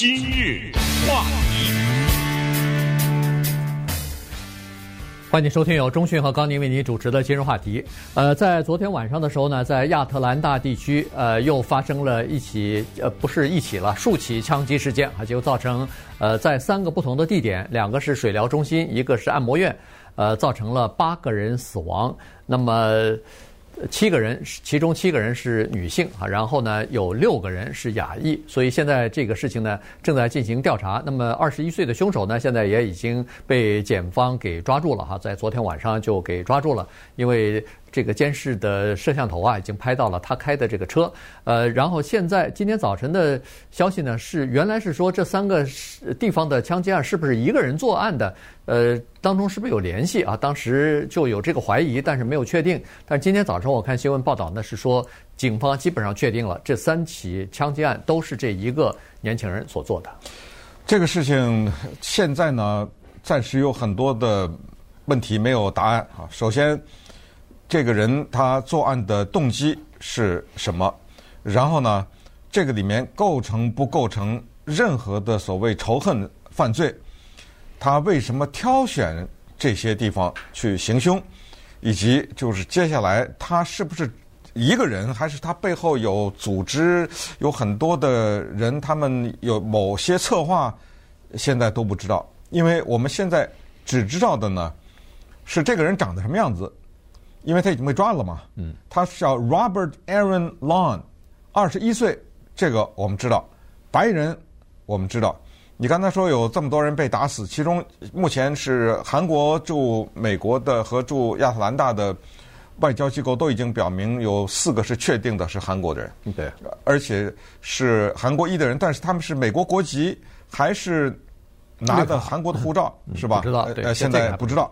今日话题，欢迎收听由中讯和高宁为您主持的今日话题。呃，在昨天晚上的时候呢，在亚特兰大地区，呃，又发生了一起，呃，不是一起了，数起枪击事件，啊，就造成，呃，在三个不同的地点，两个是水疗中心，一个是按摩院，呃，造成了八个人死亡。那么。七个人，其中七个人是女性啊，然后呢，有六个人是亚裔，所以现在这个事情呢正在进行调查。那么二十一岁的凶手呢，现在也已经被检方给抓住了哈，在昨天晚上就给抓住了，因为。这个监视的摄像头啊，已经拍到了他开的这个车。呃，然后现在今天早晨的消息呢，是原来是说这三个地方的枪击案是不是一个人作案的？呃，当中是不是有联系啊？当时就有这个怀疑，但是没有确定。但今天早晨我看新闻报道呢，是说警方基本上确定了这三起枪击案都是这一个年轻人所做的。这个事情现在呢，暂时有很多的问题没有答案啊。首先。这个人他作案的动机是什么？然后呢，这个里面构成不构成任何的所谓仇恨犯罪？他为什么挑选这些地方去行凶？以及就是接下来他是不是一个人，还是他背后有组织，有很多的人，他们有某些策划？现在都不知道，因为我们现在只知道的呢，是这个人长得什么样子。因为他已经被抓了嘛，嗯，他叫 Robert Aaron Long，二十一岁，这个我们知道，白人我们知道。你刚才说有这么多人被打死，其中目前是韩国驻美国的和驻亚特兰大的外交机构都已经表明有四个是确定的是韩国的人，对，而且是韩国裔的人，但是他们是美国国籍还是拿的韩国的护照，是吧？不知道，对，呃，现在不知道，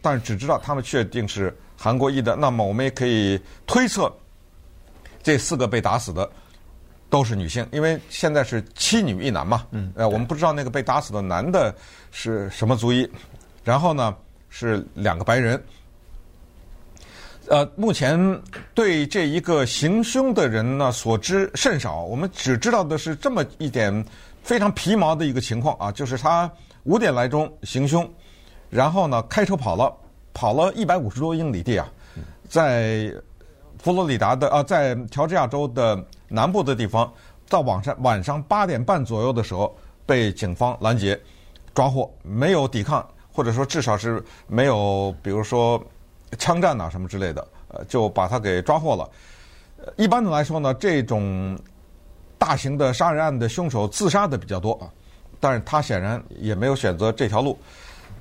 但是只知道他们确定是。韩国裔的，那么我们也可以推测，这四个被打死的都是女性，因为现在是七女一男嘛。嗯。呃，我们不知道那个被打死的男的是什么族裔，然后呢是两个白人。呃，目前对这一个行凶的人呢所知甚少，我们只知道的是这么一点非常皮毛的一个情况啊，就是他五点来钟行凶，然后呢开车跑了。跑了一百五十多英里地啊，在佛罗里达的啊，在乔治亚州的南部的地方，到晚上晚上八点半左右的时候被警方拦截抓获，没有抵抗，或者说至少是没有，比如说枪战呐什么之类的，呃，就把他给抓获了。一般的来说呢，这种大型的杀人案的凶手自杀的比较多啊，但是他显然也没有选择这条路。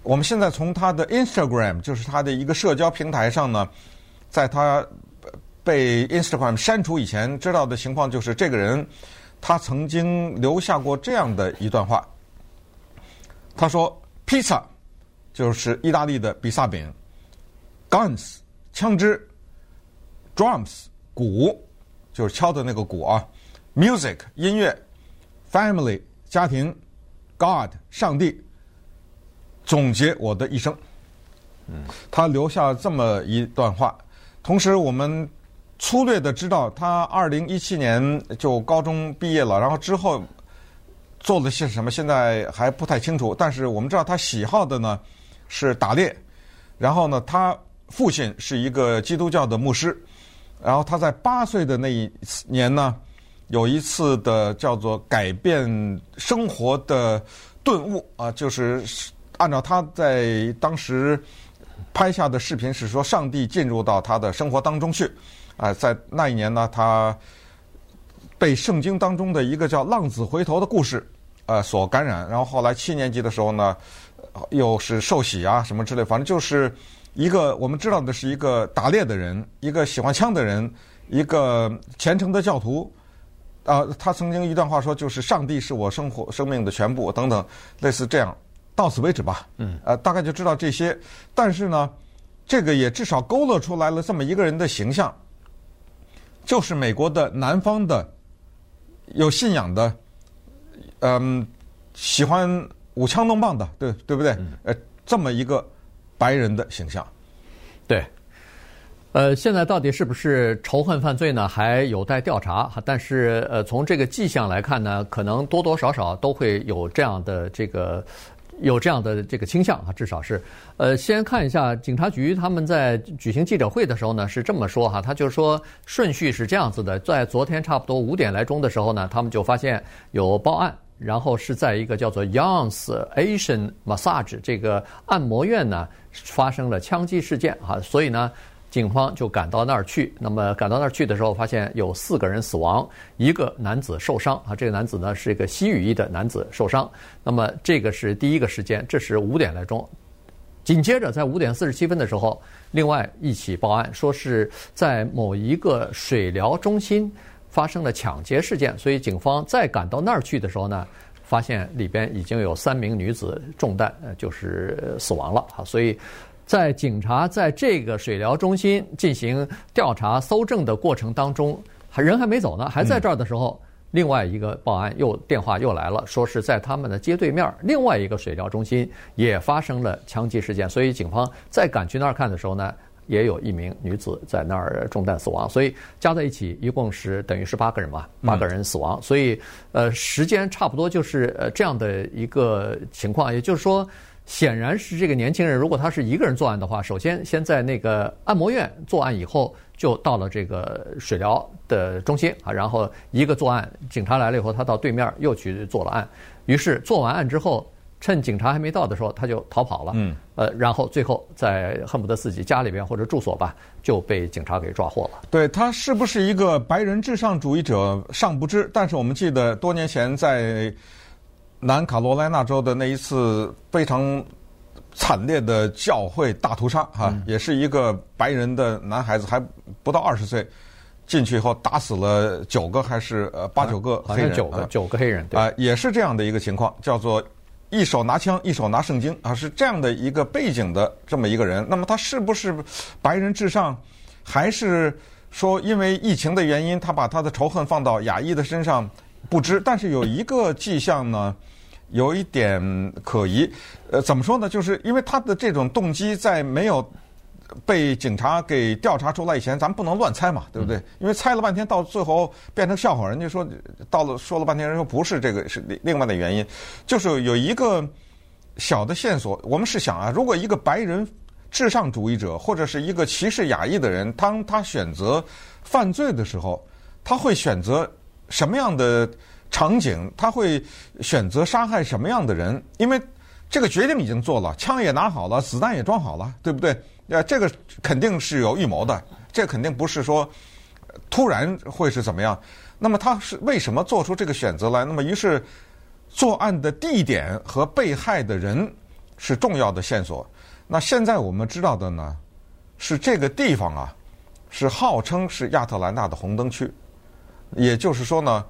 我们现在从他的 Instagram，就是他的一个社交平台上呢，在他被 Instagram 删除以前，知道的情况就是这个人他曾经留下过这样的一段话。他说：“Pizza 就是意大利的比萨饼，Guns 枪支，Drums 鼓。就是敲的那个鼓啊，Music 音乐，Family 家庭，God 上帝。”总结我的一生，嗯，他留下这么一段话。同时，我们粗略的知道，他二零一七年就高中毕业了，然后之后做了些什么，现在还不太清楚。但是我们知道他喜好的呢是打猎，然后呢，他父亲是一个基督教的牧师，然后他在八岁的那一年呢，有一次的叫做改变生活的顿悟啊，就是。按照他在当时拍下的视频是说，上帝进入到他的生活当中去，啊，在那一年呢，他被圣经当中的一个叫“浪子回头”的故事，呃，所感染。然后后来七年级的时候呢，又是受洗啊什么之类，反正就是一个我们知道的是一个打猎的人，一个喜欢枪的人，一个虔诚的教徒。啊，他曾经一段话说，就是上帝是我生活生命的全部等等，类似这样。到此为止吧。嗯，呃，大概就知道这些。但是呢，这个也至少勾勒出来了这么一个人的形象，就是美国的南方的有信仰的，嗯，喜欢舞枪弄棒的，对对不对？呃，这么一个白人的形象。对。呃，现在到底是不是仇恨犯罪呢？还有待调查。但是，呃，从这个迹象来看呢，可能多多少少都会有这样的这个有这样的这个倾向啊，至少是。呃，先看一下警察局他们在举行记者会的时候呢，是这么说哈，他就说顺序是这样子的，在昨天差不多五点来钟的时候呢，他们就发现有报案，然后是在一个叫做 Young's Asian Massage 这个按摩院呢发生了枪击事件啊，所以呢。警方就赶到那儿去，那么赶到那儿去的时候，发现有四个人死亡，一个男子受伤啊。这个男子呢是一个西语裔的男子受伤。那么这个是第一个时间，这是五点来钟。紧接着在五点四十七分的时候，另外一起报案，说是在某一个水疗中心发生了抢劫事件。所以警方再赶到那儿去的时候呢，发现里边已经有三名女子中弹，呃，就是死亡了啊。所以。在警察在这个水疗中心进行调查搜证的过程当中，还人还没走呢，还在这儿的时候，另外一个报案又电话又来了，说是在他们的街对面另外一个水疗中心也发生了枪击事件，所以警方再赶去那儿看的时候呢，也有一名女子在那儿中弹死亡，所以加在一起一共是等于是八个人嘛，八个人死亡，所以呃时间差不多就是呃这样的一个情况，也就是说。显然是这个年轻人，如果他是一个人作案的话，首先先在那个按摩院作案，以后就到了这个水疗的中心啊，然后一个作案，警察来了以后，他到对面又去做了案，于是做完案之后，趁警察还没到的时候，他就逃跑了。嗯，呃，然后最后在恨不得自己家里边或者住所吧，就被警察给抓获了。对，他是不是一个白人至上主义者尚不知，但是我们记得多年前在。南卡罗来纳州的那一次非常惨烈的教会大屠杀，哈，也是一个白人的男孩子，还不到二十岁，进去以后打死了九个还是呃八九个黑人，九个九个黑人，对，啊，也是这样的一个情况，叫做一手拿枪，一手拿圣经啊，是这样的一个背景的这么一个人。那么他是不是白人至上，还是说因为疫情的原因，他把他的仇恨放到亚裔的身上？不知，但是有一个迹象呢。有一点可疑，呃，怎么说呢？就是因为他的这种动机在没有被警察给调查出来以前，咱们不能乱猜嘛，对不对？因为猜了半天，到最后变成笑话，人家说到了说了半天，人说不是这个，是另外的原因，就是有一个小的线索。我们是想啊，如果一个白人至上主义者或者是一个歧视亚裔的人，当他选择犯罪的时候，他会选择什么样的？场景，他会选择杀害什么样的人？因为这个决定已经做了，枪也拿好了，子弹也装好了，对不对？呃，这个肯定是有预谋的，这肯定不是说突然会是怎么样。那么他是为什么做出这个选择来？那么于是作案的地点和被害的人是重要的线索。那现在我们知道的呢，是这个地方啊，是号称是亚特兰大的红灯区，也就是说呢。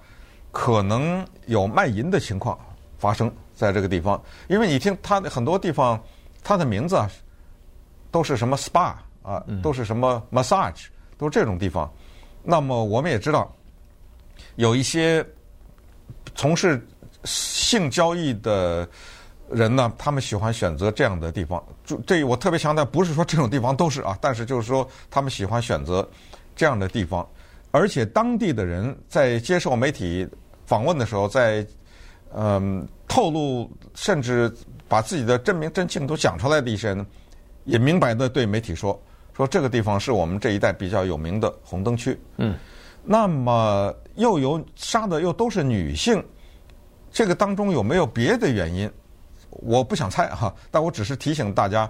可能有卖淫的情况发生在这个地方，因为你听他很多地方，他的名字啊，都是什么 SPA 啊，都是什么 massage，都是这种地方。那么我们也知道，有一些从事性交易的人呢，他们喜欢选择这样的地方。就这，我特别强调，不是说这种地方都是啊，但是就是说他们喜欢选择这样的地方，而且当地的人在接受媒体。访问的时候，在嗯透露，甚至把自己的真名真姓都讲出来的一些人，也明白的对媒体说，说这个地方是我们这一带比较有名的红灯区。嗯，那么又有杀的又都是女性，这个当中有没有别的原因？我不想猜哈，但我只是提醒大家，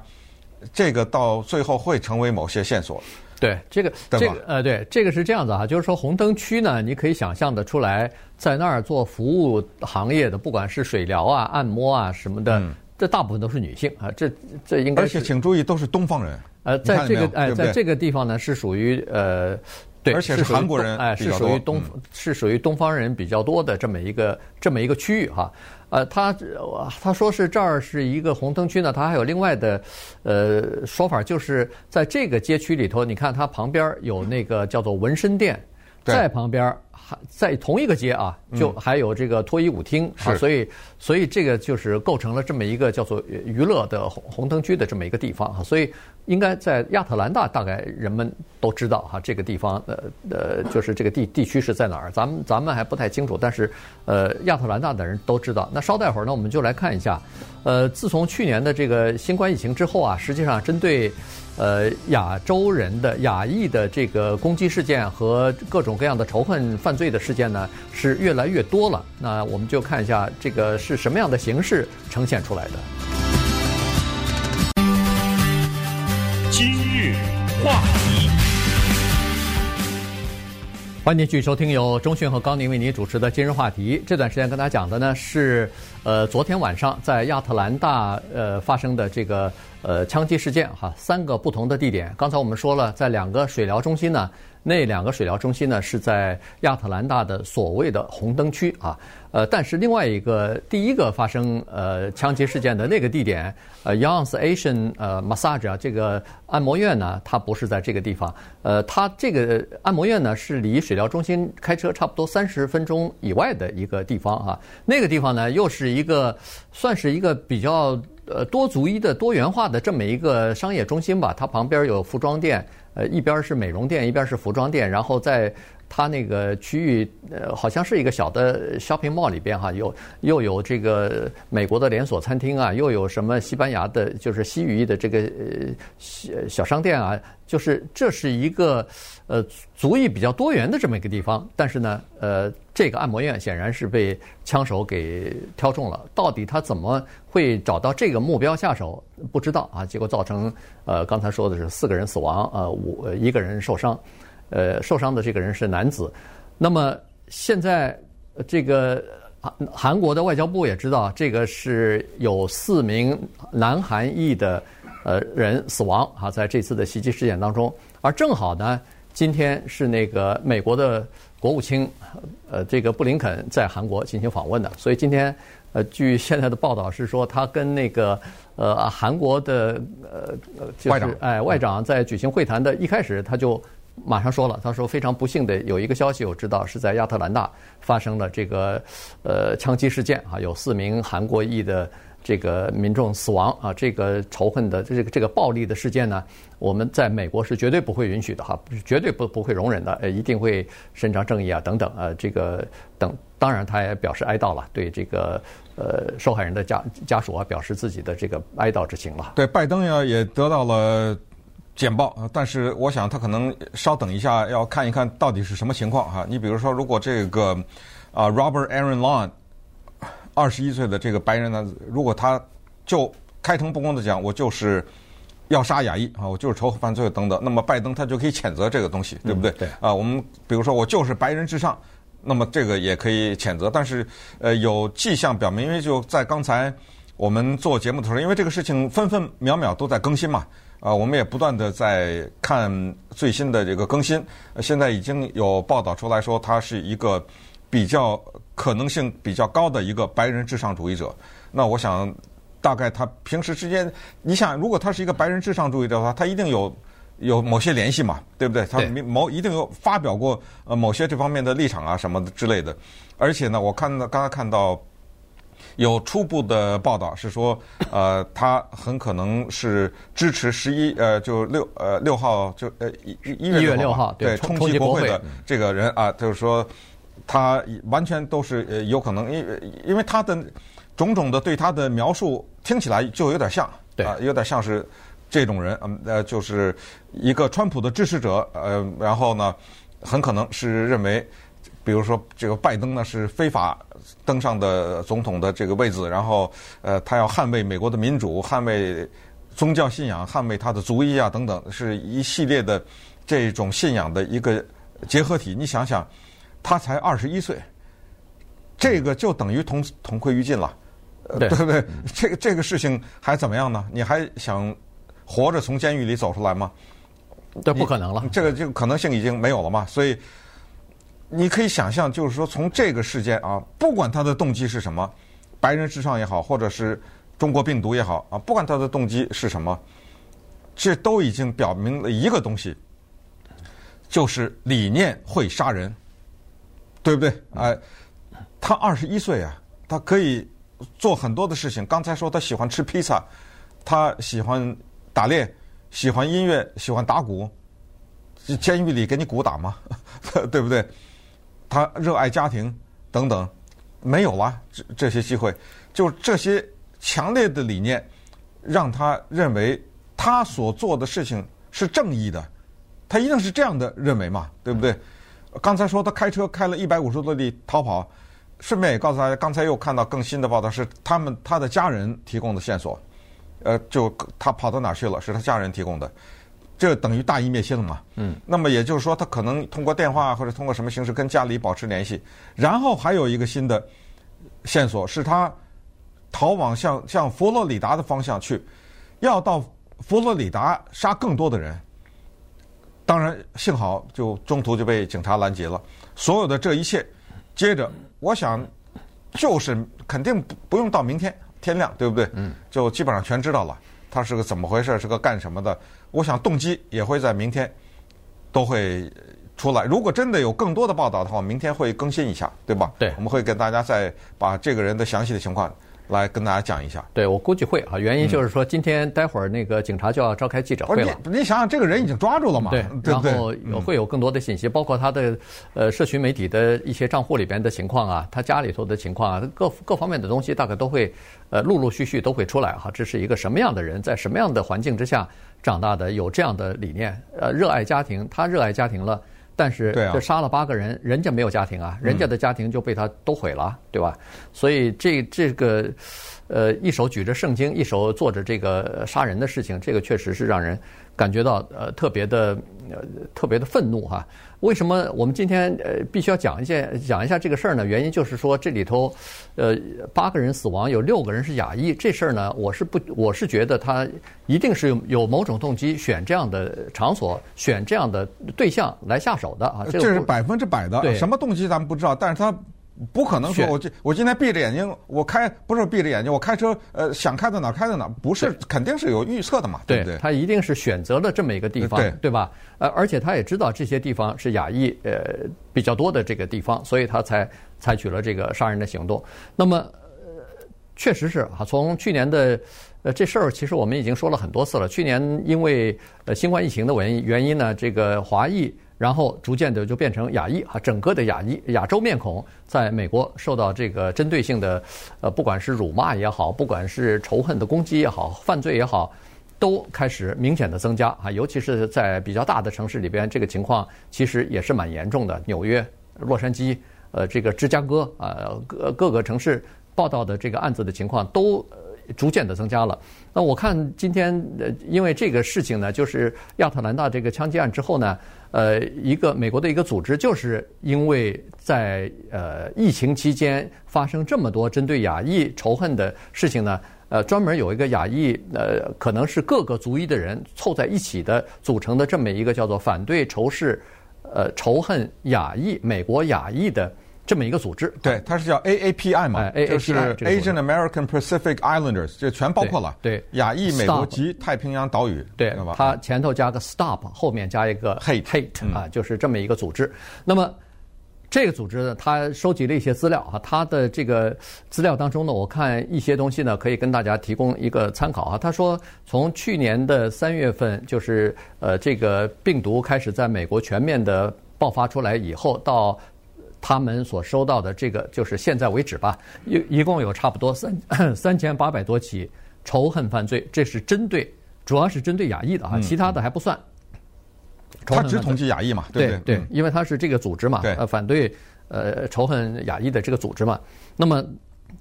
这个到最后会成为某些线索。对，这个这个呃，对，这个是这样子哈，就是说红灯区呢，你可以想象的出来，在那儿做服务行业的，不管是水疗啊、按摩啊什么的，这大部分都是女性啊，这这应该是。而且请注意，都是东方人。呃，在这个哎，在这个地方呢，是属于呃，对，而且是韩国人，哎，是属于东，是属于东方人比较多的这么一个这么一个区域哈。呃，他他说是这儿是一个红灯区呢，他还有另外的呃说法，就是在这个街区里头，你看它旁边有那个叫做纹身店，在旁边还在同一个街啊，就还有这个脱衣舞厅啊，所以所以这个就是构成了这么一个叫做娱乐的红红灯区的这么一个地方哈，所以应该在亚特兰大大概人们都知道哈，这个地方呃呃就是这个地地区是在哪儿，咱们咱们还不太清楚，但是呃亚特兰大的人都知道。那稍待会儿呢，我们就来看一下，呃，自从去年的这个新冠疫情之后啊，实际上针对。呃，亚洲人的亚裔的这个攻击事件和各种各样的仇恨犯罪的事件呢，是越来越多了。那我们就看一下这个是什么样的形式呈现出来的。今日话题，欢迎继续收听由中讯和高宁为您主持的今日话题。这段时间跟大家讲的呢是，呃，昨天晚上在亚特兰大呃发生的这个。呃，枪击事件哈，三个不同的地点。刚才我们说了，在两个水疗中心呢，那两个水疗中心呢是在亚特兰大的所谓的红灯区啊。呃，但是另外一个第一个发生呃枪击事件的那个地点，呃，Young's Asian 呃 Massage 啊，这个按摩院呢，它不是在这个地方。呃，它这个按摩院呢是离水疗中心开车差不多三十分钟以外的一个地方啊。那个地方呢，又是一个算是一个比较。呃，多族裔的多元化的这么一个商业中心吧，它旁边有服装店，呃，一边是美容店，一边是服装店，然后在它那个区域，呃，好像是一个小的 shopping mall 里边哈，有又有这个美国的连锁餐厅啊，又有什么西班牙的，就是西语的这个呃小小商店啊，就是这是一个呃足以比较多元的这么一个地方，但是呢，呃。这个按摩院显然是被枪手给挑中了，到底他怎么会找到这个目标下手？不知道啊。结果造成呃，刚才说的是四个人死亡，呃，五一个人受伤，呃，受伤的这个人是男子。那么现在这个韩韩国的外交部也知道，这个是有四名南韩裔的呃人死亡啊，在这次的袭击事件当中，而正好呢，今天是那个美国的。国务卿，呃，这个布林肯在韩国进行访问的，所以今天，呃，据现在的报道是说，他跟那个呃韩国的呃就是外长哎外长在举行会谈的一开始，他就马上说了，他说非常不幸的有一个消息我知道是在亚特兰大发生了这个呃枪击事件啊，有四名韩国裔的。这个民众死亡啊，这个仇恨的这个这个暴力的事件呢，我们在美国是绝对不会允许的哈，绝对不不会容忍的，呃，一定会伸张正义啊，等等啊，这个等，当然他也表示哀悼了，对这个呃受害人的家家属啊表示自己的这个哀悼之情了。对，拜登呀也得到了简报，但是我想他可能稍等一下要看一看到底是什么情况哈。你比如说，如果这个啊 Robert Aaron Long。二十一岁的这个白人男子，如果他就开诚布公的讲，我就是要杀亚裔啊，我就是仇恨犯罪等等，那么拜登他就可以谴责这个东西，对不对？嗯、对啊，我们比如说我就是白人至上，那么这个也可以谴责。但是呃，有迹象表明，因为就在刚才我们做节目的时候，因为这个事情分分秒秒都在更新嘛，啊，我们也不断的在看最新的这个更新。现在已经有报道出来说，他是一个比较。可能性比较高的一个白人至上主义者，那我想，大概他平时之间，你想，如果他是一个白人至上主义者的话，他一定有有某些联系嘛，对不对？他某一定有发表过呃某些这方面的立场啊什么之类的。而且呢，我看到刚才看到有初步的报道是说，呃，他很可能是支持十一呃就六呃六号就呃一一月六号对冲击国会的这个人啊，就是说。他完全都是呃有可能，因为因为他的种种的对他的描述听起来就有点像，对啊，有点像是这种人，嗯呃，就是一个川普的支持者，呃，然后呢，很可能是认为，比如说这个拜登呢是非法登上的总统的这个位置，然后呃，他要捍卫美国的民主，捍卫宗教信仰，捍卫他的族裔啊等等，是一系列的这种信仰的一个结合体。你想想。他才二十一岁，这个就等于同同归于尽了，对，对不对？这个这个事情还怎么样呢？你还想活着从监狱里走出来吗？这不可能了，这个这个可能性已经没有了嘛。所以你可以想象，就是说从这个事件啊，不管他的动机是什么，白人至上也好，或者是中国病毒也好啊，不管他的动机是什么，这都已经表明了一个东西，就是理念会杀人。对不对？哎，他二十一岁啊，他可以做很多的事情。刚才说他喜欢吃披萨，他喜欢打猎，喜欢音乐，喜欢打鼓。监狱里给你鼓打吗？对不对？他热爱家庭等等，没有啊，这这些机会，就这些强烈的理念，让他认为他所做的事情是正义的，他一定是这样的认为嘛，对不对？刚才说他开车开了一百五十多里逃跑，顺便也告诉大家，刚才又看到更新的报道是他们他的家人提供的线索，呃，就他跑到哪去了？是他家人提供的。这等于大义灭亲了嘛？嗯，那么也就是说，他可能通过电话或者通过什么形式跟家里保持联系。然后还有一个新的线索，是他逃往向向佛罗里达的方向去，要到佛罗里达杀更多的人。当然，幸好就中途就被警察拦截了。所有的这一切，接着我想就是肯定不不用到明天天亮，对不对？嗯，就基本上全知道了。他是个怎么回事？是个干什么的？我想动机也会在明天都会出来。如果真的有更多的报道的话，明天会更新一下，对吧？对，我们会给大家再把这个人的详细的情况来跟大家讲一下。对，我估计会啊，原因就是说今天待会儿那个警察就要召开记者会了。你你想想，这个人已经抓住了嘛？对，然后有会有更多的信息，包括他的呃社群媒体的一些账户里边的情况啊，他家里头的情况啊，各各方面的东西大概都会呃陆陆续续都会出来哈。这是一个什么样的人，在什么样的环境之下长大的，有这样的理念，呃，热爱家庭，他热爱家庭了。但是这杀了八个人，人家没有家庭啊，人家的家庭就被他都毁了，对吧？所以这这个，呃，一手举着圣经，一手做着这个杀人的事情，这个确实是让人感觉到呃特别的呃特别的愤怒哈。为什么我们今天呃必须要讲一件讲一下这个事儿呢？原因就是说这里头，呃，八个人死亡，有六个人是亚裔。这事儿呢，我是不，我是觉得他一定是有有某种动机选这样的场所，选这样的对象来下手的啊。这是百分之百的，对什么动机咱们不知道，但是他。不可能说，我今我今天闭着眼睛，我开不是闭着眼睛，我开车，呃，想开到哪开到哪，不是，肯定是有预测的嘛，对不对？他一定是选择了这么一个地方，对，对吧？呃，而且他也知道这些地方是亚裔呃比较多的这个地方，所以他才采取了这个杀人的行动。那么，呃，确实是啊，从去年的呃这事儿，其实我们已经说了很多次了。去年因为呃新冠疫情的原因原因呢，这个华裔。然后逐渐的就变成亚裔啊，整个的亚裔亚洲面孔在美国受到这个针对性的，呃，不管是辱骂也好，不管是仇恨的攻击也好，犯罪也好，都开始明显的增加啊，尤其是在比较大的城市里边，这个情况其实也是蛮严重的。纽约、洛杉矶、呃，这个芝加哥啊，各各个城市报道的这个案子的情况都逐渐的增加了。那我看今天呃，因为这个事情呢，就是亚特兰大这个枪击案之后呢。呃，一个美国的一个组织，就是因为在呃疫情期间发生这么多针对亚裔仇恨的事情呢，呃，专门有一个亚裔呃，可能是各个族裔的人凑在一起的组成的这么一个叫做反对仇视呃仇恨亚裔美国亚裔的。这么一个组织，对，它是叫 AAPI 嘛，就是 Asian American Pacific Islanders，这全包括了，对，亚裔美国及太平洋岛屿，对，它前头加个 Stop，后面加一个 Hate，Hate 啊，就是这么一个组织。那么这个组织呢，它收集了一些资料啊，它的这个资料当中呢，我看一些东西呢，可以跟大家提供一个参考啊。他说，从去年的三月份，就是呃，这个病毒开始在美国全面的爆发出来以后，到他们所收到的这个，就是现在为止吧，一一共有差不多三 三千八百多起仇恨犯罪，这是针对，主要是针对亚裔的啊，其他的还不算。他只统计亚裔嘛，对对，因为他是这个组织嘛，呃，反对呃仇恨亚裔的这个组织嘛。那么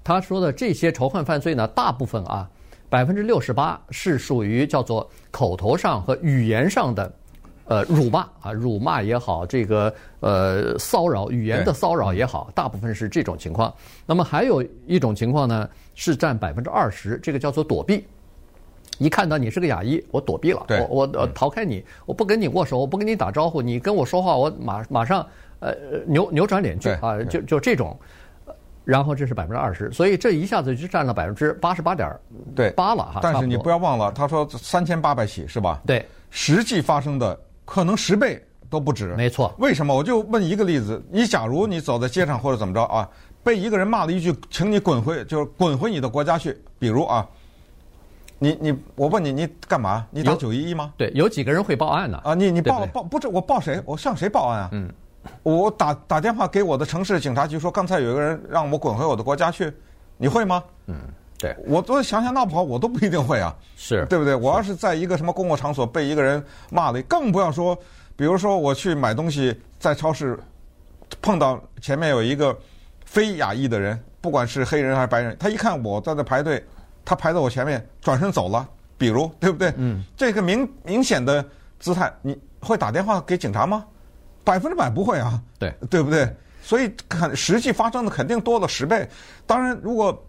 他说的这些仇恨犯罪呢，大部分啊，百分之六十八是属于叫做口头上和语言上的。呃，辱骂啊，辱骂也好，这个呃骚扰语言的骚扰也好，大部分是这种情况。那么还有一种情况呢，是占百分之二十，这个叫做躲避。一看到你是个亚裔，我躲避了，我我呃逃开你，我不跟你握手，我不跟你打招呼，你跟我说话，我马马上呃扭扭转脸去啊，就就这种。然后这是百分之二十，所以这一下子就占了百分之八十八点对八了哈。但是你不要忘了，他说三千八百起是吧？对，实际发生的。可能十倍都不止。没错。为什么？我就问一个例子：你假如你走在街上或者怎么着啊，被一个人骂了一句“请你滚回”，就是滚回你的国家去。比如啊，你你我问你，你干嘛？你打九一一吗？对，有几个人会报案呢？啊，你你报报不是我报谁？我向谁报案啊？嗯，我打打电话给我的城市警察局说，刚才有一个人让我滚回我的国家去，你会吗？嗯，对，我都想想闹不好，我都不一定会啊。是对不对？我要是在一个什么公共场所被一个人骂了，更不要说，比如说我去买东西，在超市碰到前面有一个非亚裔的人，不管是黑人还是白人，他一看我在那排队，他排到我前面，转身走了，比如对不对？嗯，这个明明显的姿态，你会打电话给警察吗？百分之百不会啊，对对不对？所以肯实际发生的肯定多了十倍。当然，如果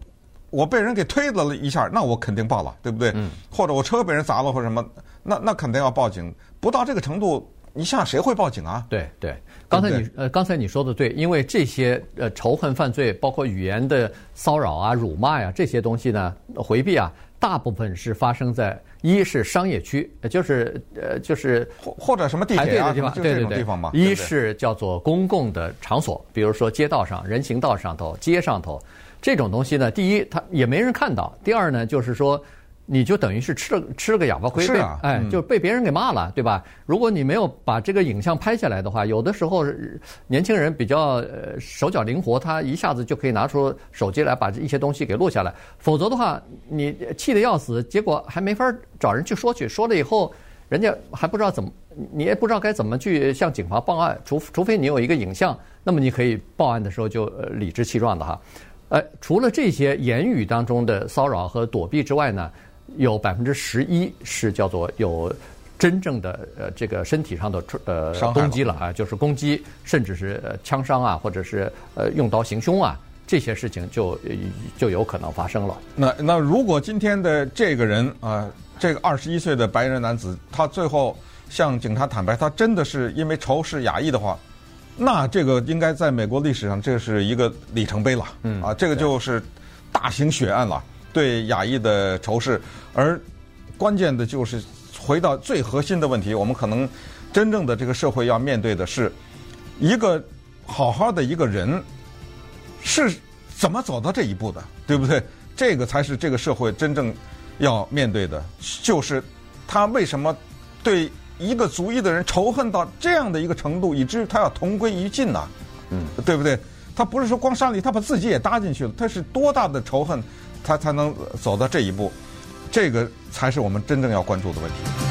我被人给推了一下，那我肯定报了，对不对？嗯。或者我车被人砸了或者什么，那那肯定要报警。不到这个程度，你想想谁会报警啊？对对，刚才你呃，刚才你说的对，因为这些呃仇恨犯罪，包括语言的骚扰啊、辱骂呀、这些东西呢，回避啊，大部分是发生在一是商业区，呃就是呃就是或或者什么地铁啊，对对对地方嘛。，一是叫做公共的场所，比如说街道上、人行道上头、街上头这种东西呢，第一它也没人看到，第二呢就是说。你就等于是吃了吃了个哑巴亏，被是啊哎，嗯就被别人给骂了，对吧？如果你没有把这个影像拍下来的话，有的时候年轻人比较呃手脚灵活，他一下子就可以拿出手机来把一些东西给录下来。否则的话，你气得要死，结果还没法找人去说去，说了以后，人家还不知道怎么，你也不知道该怎么去向警方报案。除除非你有一个影像，那么你可以报案的时候就呃理直气壮的哈。呃，除了这些言语当中的骚扰和躲避之外呢？有百分之十一是叫做有真正的呃这个身体上的呃伤攻击了啊，就是攻击，甚至是呃枪伤啊，或者是呃用刀行凶啊，这些事情就呃就有可能发生了。那那如果今天的这个人啊、呃，这个二十一岁的白人男子，他最后向警察坦白，他真的是因为仇视亚裔的话，那这个应该在美国历史上这是一个里程碑了。嗯啊，这个就是大型血案了。对亚裔的仇视，而关键的就是回到最核心的问题，我们可能真正的这个社会要面对的是一个好好的一个人是怎么走到这一步的，对不对？这个才是这个社会真正要面对的，就是他为什么对一个族裔的人仇恨到这样的一个程度，以至于他要同归于尽呐？嗯，对不对？他不是说光杀你，他把自己也搭进去了，他是多大的仇恨？他才能走到这一步，这个才是我们真正要关注的问题。